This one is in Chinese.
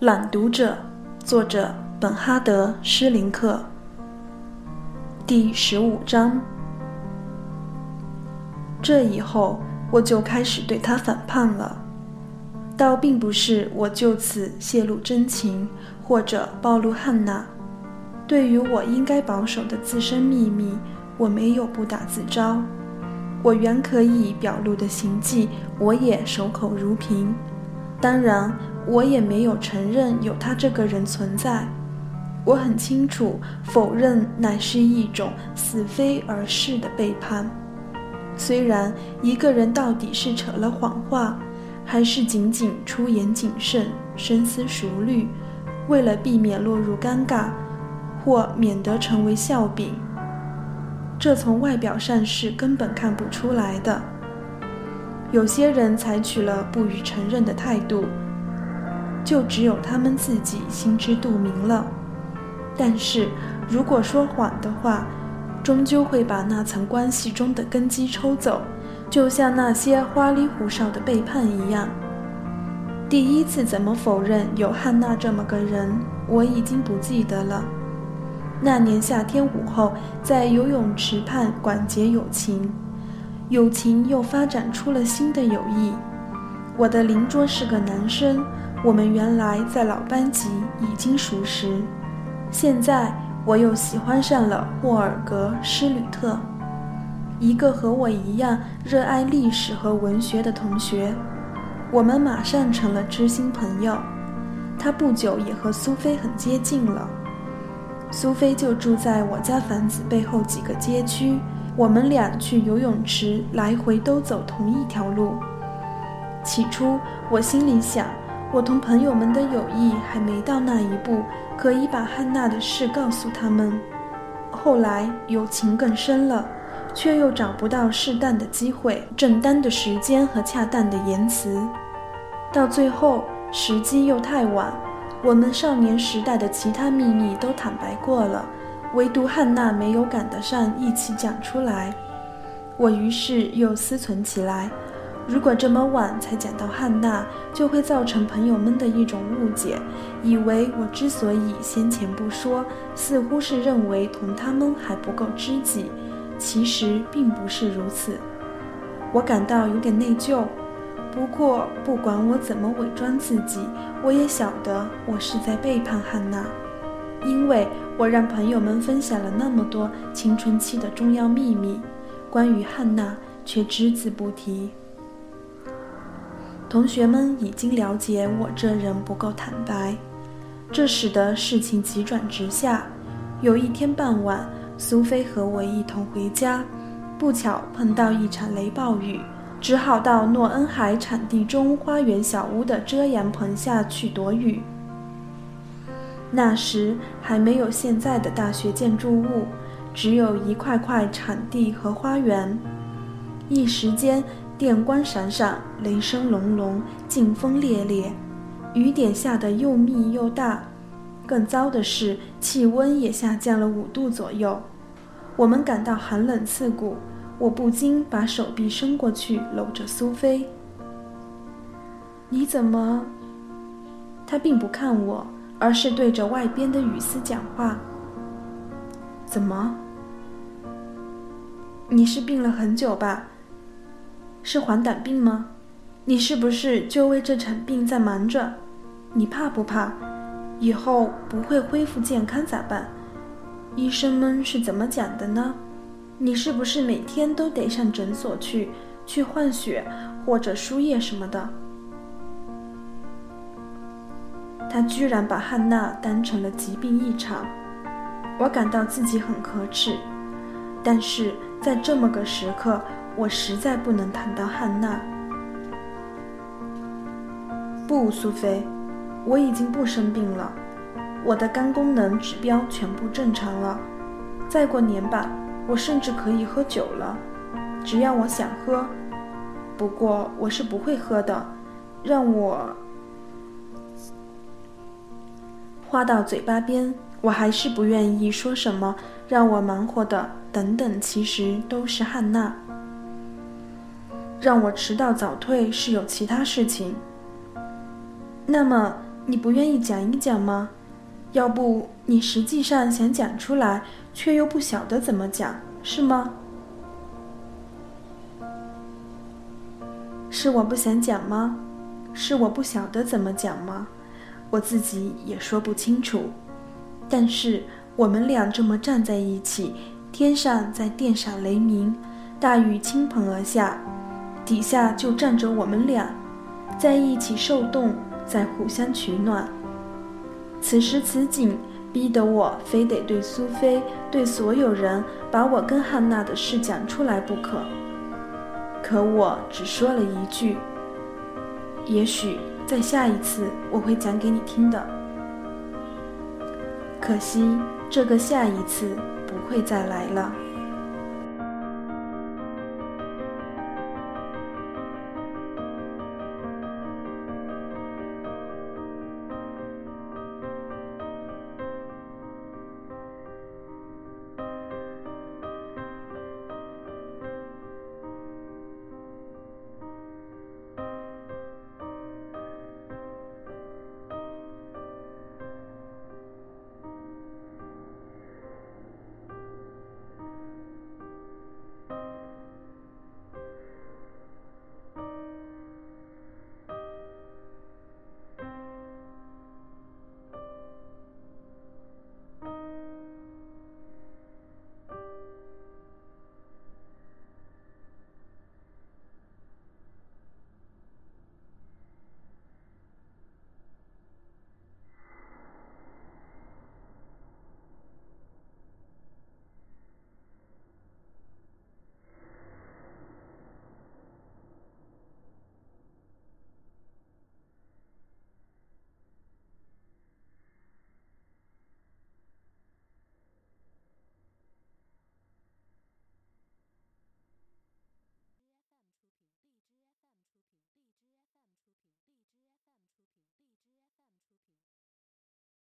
朗读者，作者本哈德·施林克。第十五章。这以后，我就开始对他反叛了。倒并不是我就此泄露真情，或者暴露汉娜。对于我应该保守的自身秘密，我没有不打自招。我原可以表露的行迹，我也守口如瓶。当然，我也没有承认有他这个人存在。我很清楚，否认乃是一种似非而是的背叛。虽然一个人到底是扯了谎话，还是仅仅出言谨慎、深思熟虑，为了避免落入尴尬，或免得成为笑柄。这从外表上是根本看不出来的。有些人采取了不予承认的态度，就只有他们自己心知肚明了。但是，如果说谎的话，终究会把那层关系中的根基抽走，就像那些花里胡哨的背叛一样。第一次怎么否认有汉娜这么个人，我已经不记得了。那年夏天午后，在游泳池畔广结友情，友情又发展出了新的友谊。我的邻桌是个男生，我们原来在老班级已经熟识，现在我又喜欢上了霍尔格·施吕特，一个和我一样热爱历史和文学的同学。我们马上成了知心朋友。他不久也和苏菲很接近了。苏菲就住在我家房子背后几个街区，我们俩去游泳池来回都走同一条路。起初我心里想，我同朋友们的友谊还没到那一步，可以把汉娜的事告诉他们。后来友情更深了，却又找不到适当的机会、正当的时间和恰当的言辞，到最后时机又太晚。我们少年时代的其他秘密都坦白过了，唯独汉娜没有赶得上一起讲出来。我于是又思忖起来：如果这么晚才讲到汉娜，就会造成朋友们的一种误解，以为我之所以先前不说，似乎是认为同他们还不够知己。其实并不是如此。我感到有点内疚。不过，不管我怎么伪装自己，我也晓得我是在背叛汉娜，因为我让朋友们分享了那么多青春期的重要秘密，关于汉娜却只字不提。同学们已经了解我这人不够坦白，这使得事情急转直下。有一天傍晚，苏菲和我一同回家，不巧碰到一场雷暴雨。只好到诺恩海产地中花园小屋的遮阳棚下去躲雨。那时还没有现在的大学建筑物，只有一块块场地和花园。一时间，电光闪闪，雷声隆隆，劲风烈烈，雨点下得又密又大。更糟的是，气温也下降了五度左右，我们感到寒冷刺骨。我不禁把手臂伸过去搂着苏菲。你怎么？他并不看我，而是对着外边的雨丝讲话。怎么？你是病了很久吧？是黄疸病吗？你是不是就为这场病在忙着？你怕不怕？以后不会恢复健康咋办？医生们是怎么讲的呢？你是不是每天都得上诊所去，去换血或者输液什么的？他居然把汉娜当成了疾病异常，我感到自己很可耻。但是在这么个时刻，我实在不能谈到汉娜。不，苏菲，我已经不生病了，我的肝功能指标全部正常了。再过年吧。我甚至可以喝酒了，只要我想喝。不过我是不会喝的。让我话到嘴巴边，我还是不愿意说什么。让我忙活的等等，其实都是汉娜。让我迟到早退是有其他事情。那么你不愿意讲一讲吗？要不你实际上想讲出来，却又不晓得怎么讲，是吗？是我不想讲吗？是我不晓得怎么讲吗？我自己也说不清楚。但是我们俩这么站在一起，天上在电闪雷鸣，大雨倾盆而下，底下就站着我们俩，在一起受冻，在互相取暖。此时此景，逼得我非得对苏菲，对所有人，把我跟汉娜的事讲出来不可。可我只说了一句：“也许在下一次我会讲给你听的。”可惜这个下一次不会再来了。